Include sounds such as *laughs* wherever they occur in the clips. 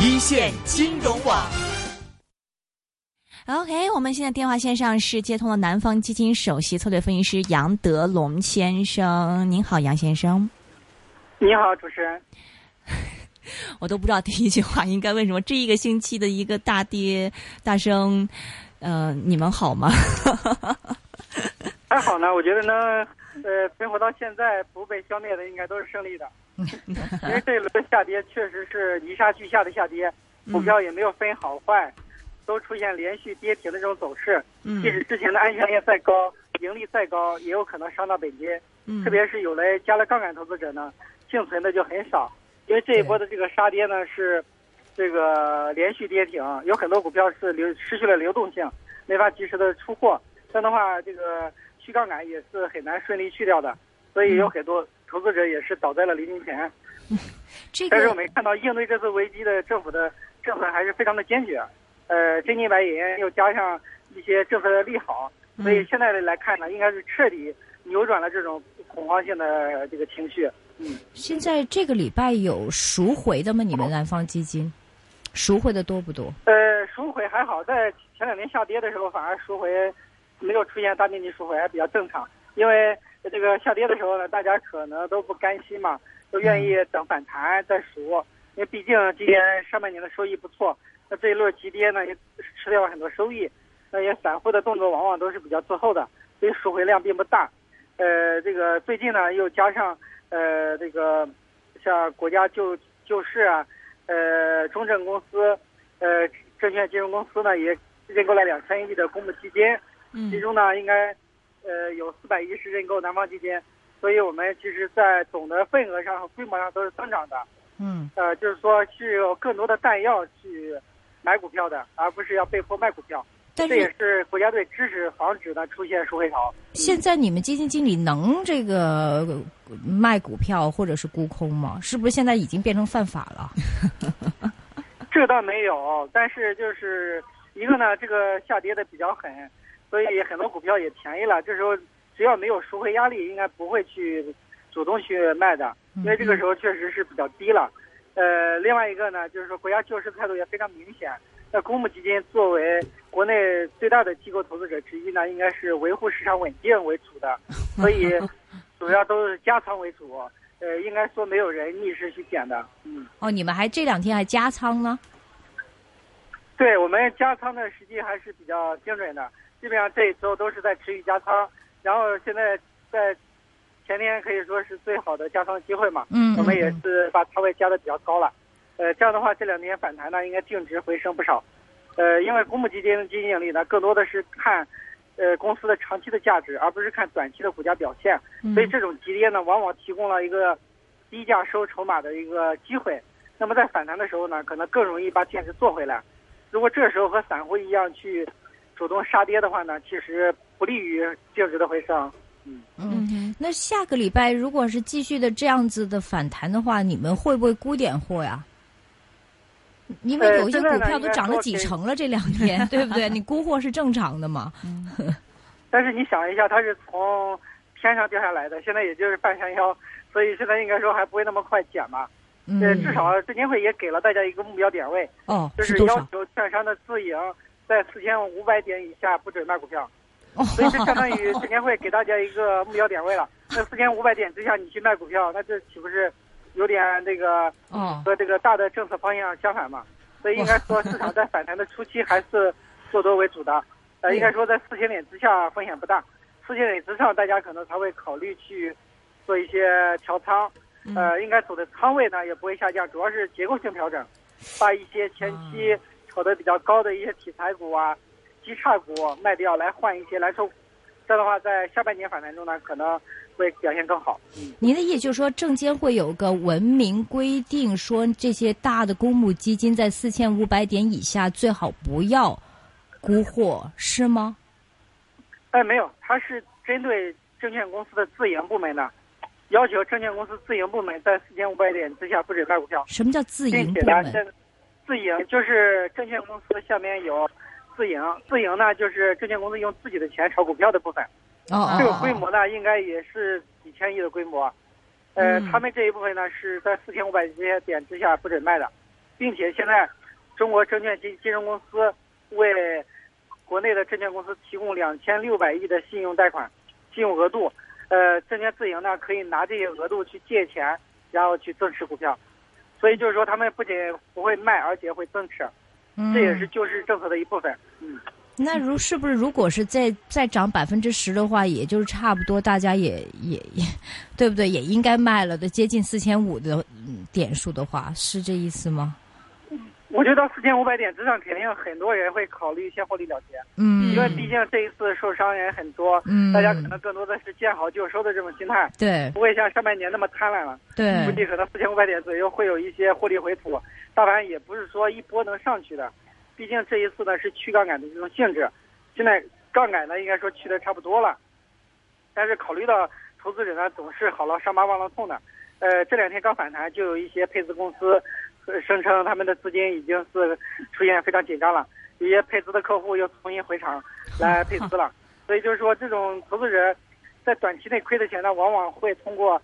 一线金融网。OK，我们现在电话线上是接通了南方基金首席策略分析师杨德龙先生。您好，杨先生。你好，主持人。*laughs* 我都不知道第一句话应该问什么。这一个星期的一个大跌大升，呃，你们好吗？还 *laughs* 好呢，我觉得呢，呃，存活到现在不被消灭的应该都是胜利的，*laughs* 因为这一轮下跌确实是泥沙俱下的下跌，股票也没有分好坏，都出现连续跌停的这种走势。嗯即使之前的安全链再高，盈利再高，也有可能伤到本金。嗯特别是有了加了杠杆投资者呢，幸存的就很少，因为这一波的这个杀跌呢是这个连续跌停，有很多股票是流失去了流动性，没法及时的出货。这样的话，这个去杠杆也是很难顺利去掉的，所以有很多投资者也是倒在了黎明前。*laughs* 这但是我个们看到应对这次危机的政府的政策还是非常的坚决，呃，真金白银又加上一些政策的利好，所以现在来看呢，应该是彻底扭转了这种恐慌性的这个情绪。嗯，现在这个礼拜有赎回的吗？你们南方基金赎回的多不多？呃，赎回还好，在前两年下跌的时候，反而赎回没有出现大面积赎回，还比较正常。因为这个下跌的时候呢，大家可能都不甘心嘛，都愿意等反弹再赎。因为毕竟今年上半年的收益不错，那这一轮急跌呢也吃掉了很多收益，那些散户的动作往往都是比较滞后的，所以赎回量并不大。呃，这个最近呢又加上呃这个像国家救救市啊，呃中证公司，呃证券金融公司呢也认购了两千亿的公募基金，嗯其中呢应该呃有四百一十认购南方基金，所以我们其实在总的份额上和规模上都是增长的。嗯，呃，就是说是有更多的弹药去买股票的，而不是要被迫卖股票。但这也是是国家队支持防止的出现赎回潮。现在你们基金经理能这个呃卖股票或者是沽空吗？是不是现在已经变成犯法了？*laughs* 这倒没有，但是就是一个呢，这个下跌的比较狠，所以很多股票也便宜了。这时候只要没有赎回压力，应该不会去主动去卖的，因为这个时候确实是比较低了。呃，另外一个呢，就是说国家救市态度也非常明显。那公募基金作为国内最大的机构投资者之一呢，应该是维护市场稳定为主的，所以 *laughs* 主要都是加仓为主。呃，应该说没有人逆势去减的。嗯。哦，你们还这两天还加仓呢？对我们加仓的时机还是比较精准的，基本上这一周都是在持续加仓，然后现在在前天可以说是最好的加仓机会嘛，嗯我们也嗯。是把仓位加的比较高了，呃，这样的话这两天反弹呢应该净值回升不少，呃，因为公募基金的基金经理呢更多的是看，呃公司的长期的价值，而不是看短期的股价表现，嗯。所以这种急跌呢往往提供了一个低价收筹码的一个机会，那么在反弹的时候呢，可能更容易把净值做回来。如果这时候和散户一样去主动杀跌的话呢，其实不利于净值的回升。嗯，嗯，那下个礼拜如果是继续的这样子的反弹的话，你们会不会估点货呀？因为呃有一些股票都涨了几成了，这两天 *laughs* 对不对？你估货是正常的嘛？*laughs* 但是你想一下，它是从天上掉下来的，现在也就是半山腰，所以现在应该说还不会那么快减吧。嗯，呃，至少证监会也给了大家一个目标点位，哦就是是要？求券商的自营在四千五百点以下不准卖股票。*laughs* 哦，所以这相当于证监会给大家一个目标点位了。那四千五百点之下你去卖股票，那这岂不是有点那个哦，和这个大的政策方向相反嘛？所以应该说市场在反弹的初期还是做多为主的。呃，嗯应该说在四千点之下风险不大，四千点之上大家可能才会考虑去做一些调仓。呃，应该走的仓位呢也不会下降，主要是结构性调整，把一些前期炒得比较高的一些题材股啊、基差股卖掉，来换一些蓝筹股。这样的话，在下半年反弹中呢，可能会表现更好。嗯，您的意思就是说，证监会有个文明规定，说这些大的公募基金在四千五百点以下最好不要沽货，是吗？哎，没有，它是针对证券公司的自营部门的，要求证券公司自营部门在四千五百点之下不准卖股票，什么叫自营部门？且呢，现自营就是证券公司下面有自营，自营呢就是证券公司用自己的钱炒股票的部分。哦这个规模呢，应该也是几千亿的规模。呃，嗯他们这一部分呢是在四千五百这些点之下不准卖的。并且现在中国证券金金融公司为国内的证券公司提供两千六百亿的信用贷款，信用额度，呃，证券自营呢可以拿这些额度去借钱，然后去增持股票，所以就是说他们不仅不会卖，而且会增持，嗯这也是救市政策的一部分。嗯，那如是不是如果是再再涨百分之十的话，也就是差不多，大家也也也，对不对？也应该卖了的，接近四千五的嗯点数的话，是这意思吗？我觉得四千五百点之上，肯定很多人会考虑先获利了结，嗯，因为毕竟这一次受伤人很多，嗯大家可能更多的是见好就收的这种心态，对不会像上半年那么贪婪了。对估计可能四千五百点左右会有一些获利回吐，大盘也不是说一波能上去的，毕竟这一次呢是去杠杆的这种性质，现在杠杆呢应该说去的差不多了，但是考虑到投资者呢总是好了伤疤忘了痛的，呃这两天刚反弹，就有一些配资公司呃声称他们的资金已经是出现非常紧张了，一些配资的客户又重新回场 *laughs* 来配资了，所以就是说这种投资人在短期内亏的钱呢，往往会通过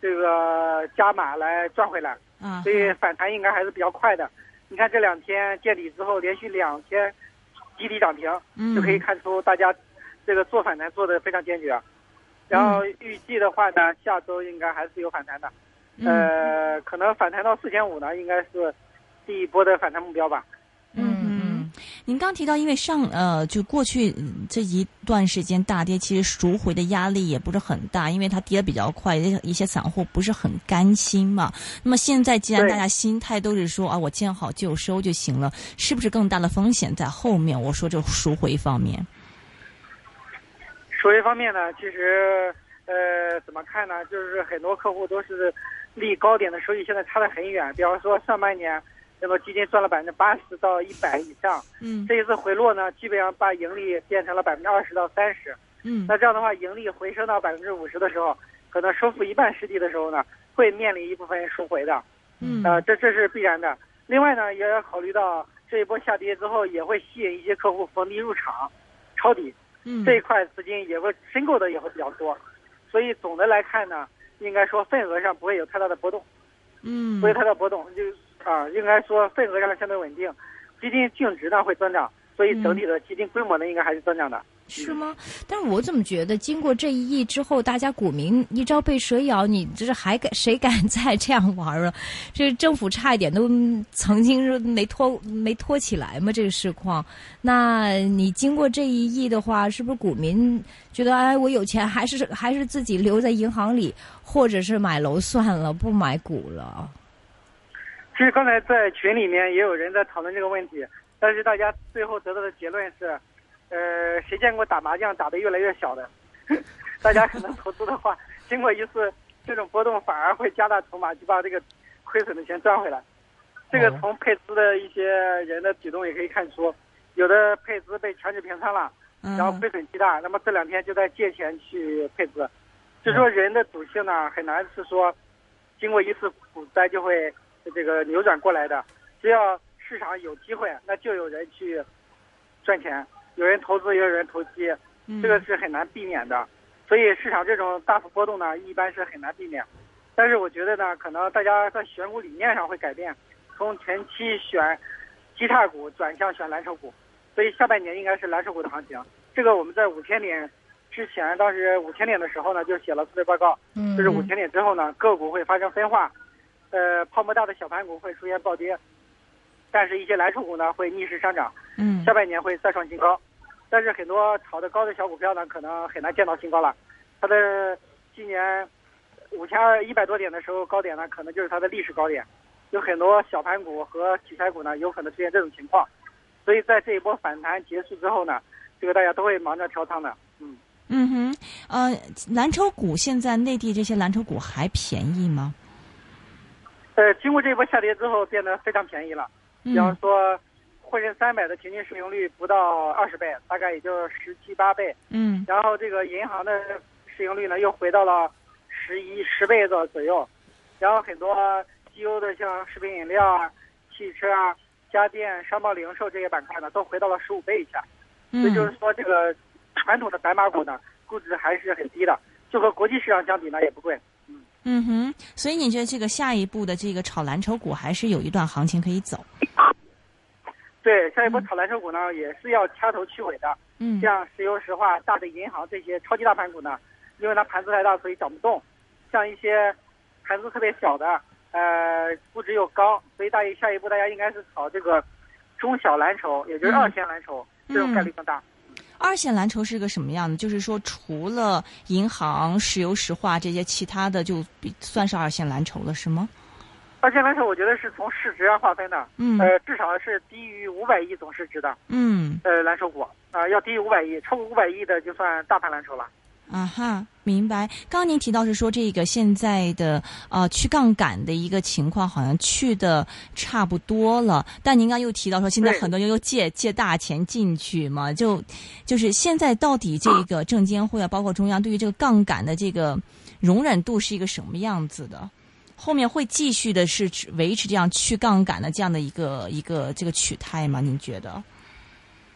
这个加码来赚回来，啊所以反弹应该还是比较快的。你看这两天见底之后，连续两天集体涨停，嗯就可以看出大家这个做反弹做的非常坚决。然后预计的话呢，下周应该还是有反弹的，嗯呃，可能反弹到四千五呢，应该是第一波的反弹目标吧。嗯嗯，您刚提到，因为上呃，就过去嗯这一段时间大跌，其实赎回的压力也不是很大，因为它跌得比较快，一些一些散户不是很甘心嘛。那么现在既然大家心态都是说啊，我见好就收就行了，是不是更大的风险在后面？我说这赎回方面，赎回方面呢，其实呃怎么看呢？就是很多客户都是离高点的收益现在差得很远。比方说上半年那么基金赚了百分之八十到一百以上，嗯这一次回落呢，基本上把盈利变成了百分之二十到三十。嗯那这样的话，盈利回升到百分之五十的时候，可能收复一半失地的时候呢，会面临一部分赎回的。嗯呃，这这是必然的。另外呢，也要考虑到这一波下跌之后，也会吸引一些客户逢低入场抄底。嗯这一块资金也会申购的也会比较多，所以总的来看呢，应该说份额上不会有太大的波动，嗯不会太大波动，就啊，应该说份额上相对稳定，基金净值呢会增长，所以整体的基金规模呢应该还是增长的。是吗？但是我怎么觉得，经过这一役之后，大家股民一朝被蛇咬，你这是还敢谁敢再 *laughs* 这样玩啊？这政府差一点都曾经是没拖没拖起来嘛，这个市况。那你经过这一役的话，是不是股民觉得，哎，我有钱，还是还是自己留在银行里，或者是买楼算了，不买股了？其实刚才在群里面也有人在讨论这个问题，但是大家最后得到的结论是，呃，谁见过打麻将打得越来越小的？*laughs* 大家可能投资的话，经过一次这种波动，反而会加大筹码，就把这个亏损的钱赚回来。这个哦从配资的一些人的举动也可以看出，有的配资被强制平仓了，然后嗯亏损极大，那么这两天就在借钱去配资。就说人的赌性呢，很难是说经过一次股灾就会这个扭转过来的。只要市场有机会，那就有人去赚钱，有人投资，也有人投机，嗯这个是很难避免的。所以市场这种大幅波动呢，一般是很难避免。但是我觉得呢，可能大家在选股理念上会改变，从前期选基差股转向选蓝筹股，所以下半年应该是蓝筹股的行情。这个我们在五千点之前，当时五千点的时候呢，就写了策略报告，嗯，就是五千点之后呢，个股会发生分化，呃，泡沫大的小盘股会出现暴跌，但是一些蓝筹股呢会逆势上涨，嗯下半年会再创新高。但是很多炒得高的小股票呢，可能很难见到新高了。它的今年五千二一百多点的时候高点呢，可能就是它的历史高点。有很多小盘股和题材股呢，有可能出现这种情况。所以在这一波反弹结束之后呢，这个大家都会忙着调仓的。嗯，嗯哼，呃，蓝筹股现在内地这些蓝筹股还便宜吗？呃，经过这一波下跌之后，变得非常便宜了。嗯比方说，沪深三百的平均市盈率不到二十倍，大概也就十七八倍。嗯然后这个银行的市盈率呢，又回到了十一十倍的左右。然后很多绩优的像食品饮料啊、汽车啊、家电、商贸零售这些板块呢，都回到了十五倍以下。所以就是嗯说，这个传统的白马股呢，估值还是很低的，就和国际市场相比呢，也不贵。嗯哼，所以你觉得这个下一步的这个炒蓝筹股还是有一段行情可以走？对，下一波炒蓝筹股呢，也是要掐头去尾的。嗯像石油石化、大的银行这些超级大盘股呢，因为它盘子太大，所以涨不动。像一些盘子特别小的，呃，估值又高，所以大一下一步大家应该是炒这个中小蓝筹，也就是嗯二线蓝筹，这种概率更大。二线蓝筹是个什么样的？就是说，除了银行、石油石化这些，其他的就比算是二线蓝筹了，是吗？二线蓝筹我觉得是从市值上划分的，嗯呃，至少是低于五百亿总市值的，嗯呃，蓝筹股啊、要低于五百亿，超过五百亿的就算大盘蓝筹了。啊哈，明白。刚刚您提到是说这个现在的呃去杠杆的一个情况，好像去的差不多了。但您刚又提到说，现在很多人又借借大钱进去嘛，就就是现在到底这个证监会啊，包括中央对于这个杠杆的这个容忍度是一个什么样子的？后面会继续的是维持这样去杠杆的这样的一个一个这个取态吗？您觉得？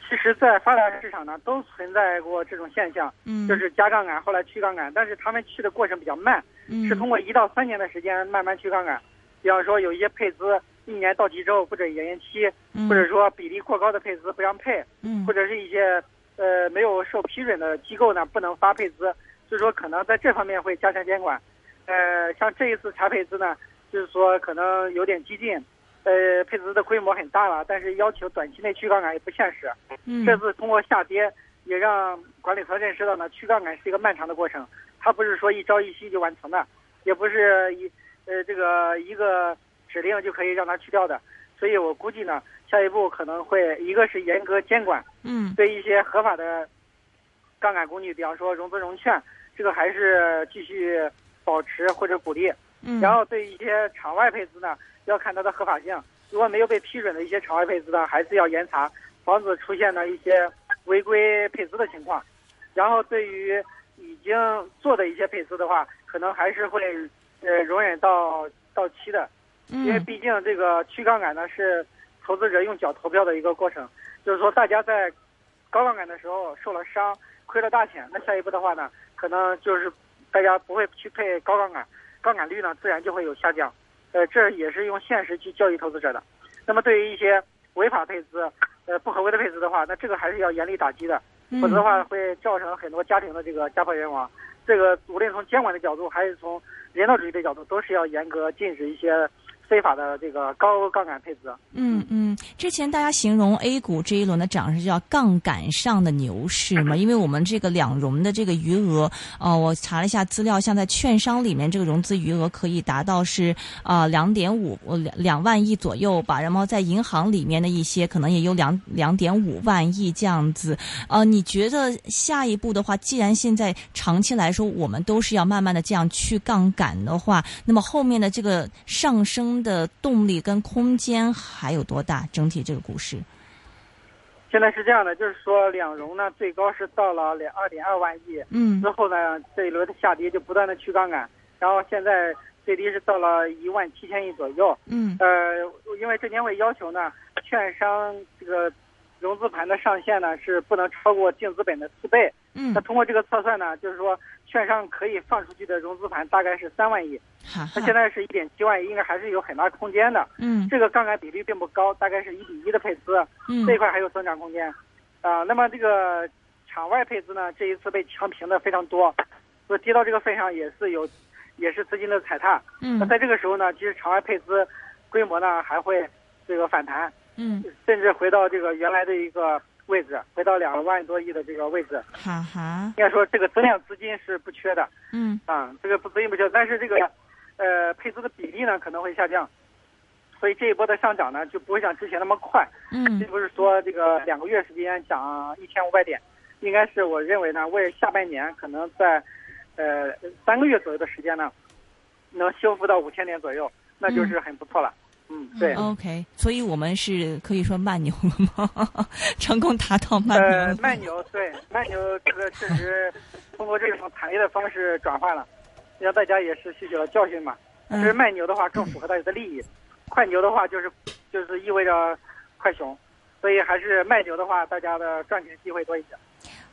其实，在发达市场呢，都存在过这种现象，嗯，就是加杠杆，后来去杠杆，但是他们去的过程比较慢，嗯是通过一到三年的时间慢慢去杠杆。比方说，有一些配资一年到期之后不准延期，嗯或者说比例过高的配资不让配，嗯或者是一些呃没有受批准的机构呢不能发配资，所以说可能在这方面会加强监管。呃，像这一次查配资呢，就是说可能有点激进，呃，配资的规模很大了，但是要求短期内去杠杆也不现实。嗯这次通过下跌，也让管理层认识到呢，去杠杆是一个漫长的过程，它不是说一朝一夕就完成的，也不是一呃这个一个指令就可以让它去掉的。所以我估计呢，下一步可能会一个是严格监管，嗯对一些合法的杠杆工具，比方说融资融券，这个还是继续保持或者鼓励。嗯，然后对一些场外配资呢，要看它的合法性。如果没有被批准的一些场外配资呢，还是要严查，防止出现呢一些违规配资的情况。然后对于已经做的一些配资的话，可能还是会呃容忍到到期的，因为嗯毕竟这个去杠杆呢是投资者用脚投票的一个过程，就是说大家在高杠杆的时候受了伤，亏了大钱，那下一步的话呢，可能就是大家不会去配高杠杆，杠杆率呢自然就会有下降，呃，这也是用现实去教育投资者的。那么对于一些违法配资，呃不合规的配资的话，那这个还是要严厉打击的，否则的话会造成很多家庭的这个家破人亡。这个无论从监管的角度，还是从人道主义的角度，都是要严格禁止一些非法的这个高杠杆配资。嗯嗯，之前大家形容 A 股这一轮的涨势叫杠杆上的牛市嘛，因为我们这个两融的这个余额，呃，我查了一下资料，像在券商里面这个融资余额可以达到是呃两点五两两万亿左右吧，然后在银行里面的一些可能也有两两点五万亿这样子。呃，你觉得下一步的话，既然现在长期来说我们都是要慢慢的这样去杠杆的话，那么后面的这个上升的动力跟空间还有多大？整体这个股市，现在是这样的，就是说两融呢最高是到了两二点二万亿，嗯之后呢这一轮的下跌就不断的去杠杆，然后现在最低是到了一万七千亿左右。嗯呃，因为证监会要求呢，券商这个融资盘的上限呢是不能超过净资本的四倍。嗯那，通过这个测算呢，就是说券商可以放出去的融资盘大概是三万亿，哈哈那现在是一点七万亿，应该还是有很大空间的。嗯这个杠杆比例并不高，大概是一比一的配资，嗯这一块还有增长空间。啊、那么这个场外配资呢，这一次被强平的非常多，所以跌到这个份上也是有，也是资金的踩踏。那嗯在这个时候呢，其实场外配资规模呢还会这个反弹，嗯，甚至回到这个原来的一个位置，回到两万多亿的这个位置。哈哈，应该说这个增量资金是不缺的。嗯。啊，这个不资金不缺，但是这个呃配资的比例呢可能会下降，所以这一波的上涨呢就不会像之前那么快，嗯。并不是说这个两个月时间涨一千五百点，应该是我认为呢，为下半年可能在呃三个月左右的时间呢，能修复到五千点左右，那就是很不错了。嗯，对。，OK，所以我们是可以说慢牛了吗？*laughs* 成功达到慢牛呃，慢牛对慢牛这个确实 *laughs* 通过这种产业的方式转换了，让大家也是吸取了教训嘛。其实嗯慢牛的话更符合大家的利益，快牛的话就是就是意味着快熊，所以还是慢牛的话，大家的赚钱机会多一点。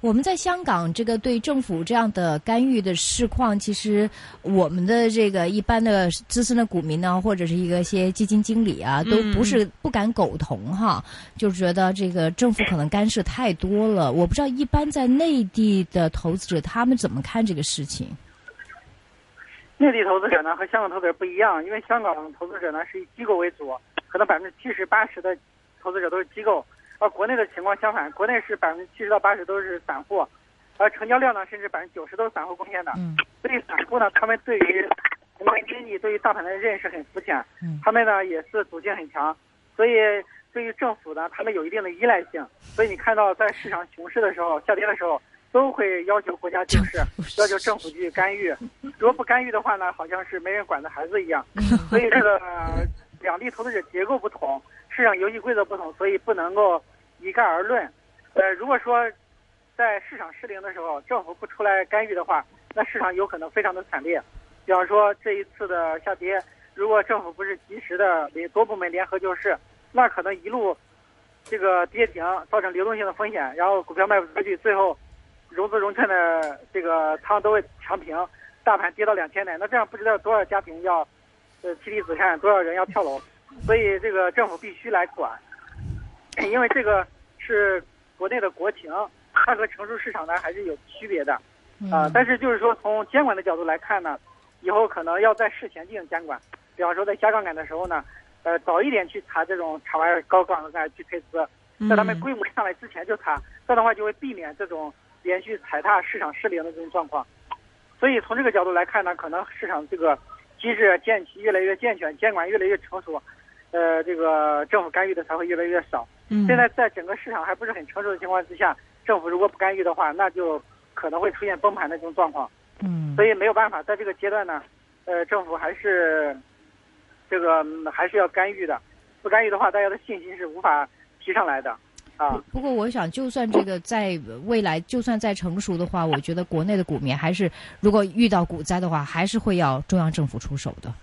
我们在香港这个对政府这样的干预的市况，其实我们的这个一般的资深的股民呢，或者是一个些基金经理啊，都不是不敢苟同哈，就觉得这个政府可能干涉太多了。我不知道一般在内地的投资者他们怎么看这个事情。内地投资者呢和香港投资者不一样，因为香港投资者呢是以机构为主，可能百分之七十八十的投资者都是机构。而国内的情况相反，国内是百分之七十到八十都是散户，而成交量呢，甚至百分之九十都是散户贡献的。嗯，所以散户呢，他们对于宏观经济、对于大盘的认识很肤浅。嗯，他们呢也是赌性很强，所以对于政府呢，他们有一定的依赖性。所以你看到在市场熊市的时候、下跌的时候，都会要求国家救市，要求政府去干预。如果不干预的话呢，好像是没人管的孩子一样。所以这个两地投资者结构不同。市场游戏规则不同，所以不能够一概而论。呃，如果说在市场失灵的时候，政府不出来干预的话，那市场有可能非常的惨烈。比方说这一次的下跌，如果政府不是及时的多部门联合救市，那可能一路这个跌停，造成流动性的风险，然后股票卖不出去，最后融资融券的这个仓都会长平，大盘跌到两千点，那这样不知道多少家庭要呃妻离子散，多少人要跳楼。所以这个政府必须来管，因为这个是国内的国情，它和成熟市场呢还是有区别的，啊，但是就是说从监管的角度来看呢，以后可能要在事前进行监管，比方说在加杠杆的时候呢，呃，早一点去查这种场外高杠杆去配资，在他们规模上来之前就查，这样的话就会避免这种连续踩踏市场失灵的这种状况。所以从这个角度来看呢，可能市场这个机制建起越来越健全，监管越来越成熟。呃，这个政府干预的才会越来越少。嗯，现在在整个市场还不是很成熟的情况之下，政府如果不干预的话，那就可能会出现崩盘的这种状况。嗯，所以没有办法，在这个阶段呢，呃，政府还是这个还是要干预的。不干预的话，大家的信心是无法提上来的。啊，不过我想，就算这个在未来，就算再成熟的话，我觉得国内的股民还是，如果遇到股灾的话，还是会要中央政府出手的。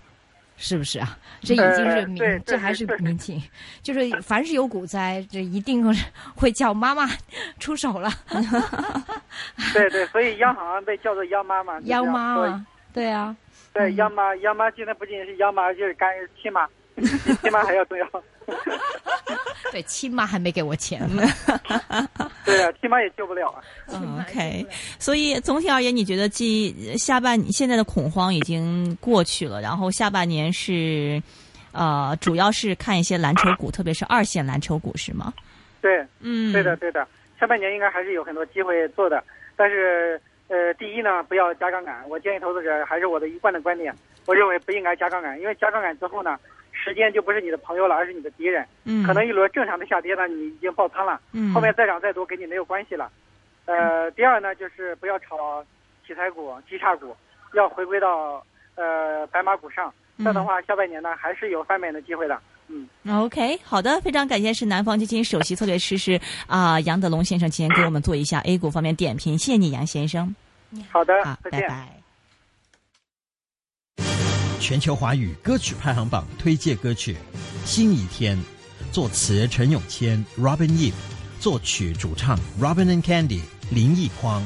是不是啊？*laughs* 这已经是民，这还是民情，就是凡是有股灾，这一定会叫妈妈出手了。*laughs* 对对，所以央行被叫做央妈妈。央妈妈，对啊，对央妈，央妈现在不仅是央妈，就是干亲妈，亲妈 *laughs* 还要重要。*laughs* 对，亲妈还没给我钱呢。对啊，亲妈也救不了啊。*laughs* OK，所以总体而言，你觉得即下半现在的恐慌已经过去了，然后下半年是呃，主要是看一些蓝筹股，特别是二线蓝筹股，是吗？对，嗯，对的，对的。下半年应该还是有很多机会做的，但是呃，第一呢，不要加杠杆。我建议投资者还是我的一贯的观点，我认为不应该加杠杆，因为加杠杆之后呢。时间就不是你的朋友了，而是你的敌人。嗯，可能一轮正常的下跌呢，你已经爆仓了。嗯，后面再涨再多跟你没有关系了。呃，第二呢，就是不要炒题材股、绩差股，要回归到呃白马股上。这样的话，下半年呢还是有翻本的机会的。嗯，OK，好的，非常感谢是南方基金首席策略师是啊杨德龙先生，今天给我们做一下 A 股方面点评，谢谢你杨先生。好的，好，拜拜。全球华语歌曲排行榜推荐歌曲《新一天》，作词陈永谦 （Robin Yip），作曲主唱 Robin and Candy 林奕匡。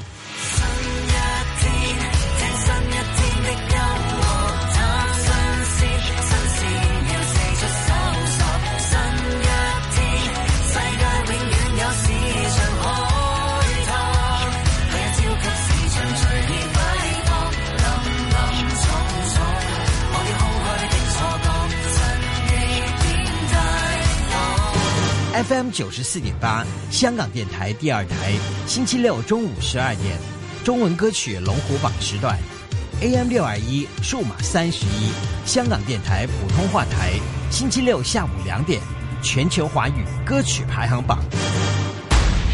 九十四点八，香港电台第二台，星期六中午十二点，中文歌曲龙虎榜时段；AM 六二一，数码三十一，香港电台普通话台，星期六下午两点，全球华语歌曲排行榜。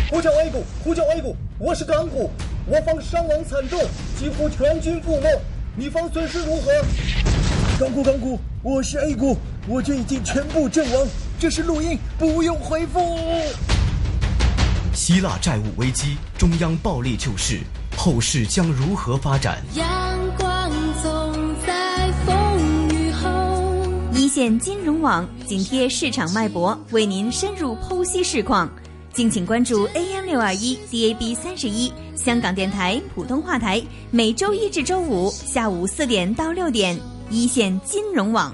呼叫 A 股，呼叫 A 股，我是港股，我方伤亡惨重，几乎全军覆没，你方损失如何？港股，港股，我是 A 股，我军已经全部阵亡。这是录音，不用回复。希腊债务危机，中央暴力救市，后市将如何发展？阳光总在风雨后。一线金融网紧贴市场脉搏，为您深入剖析市况。敬请关注 AM 六二一 DAB 三十一香港电台普通话台，每周一至周五下午四点到六点，一线金融网。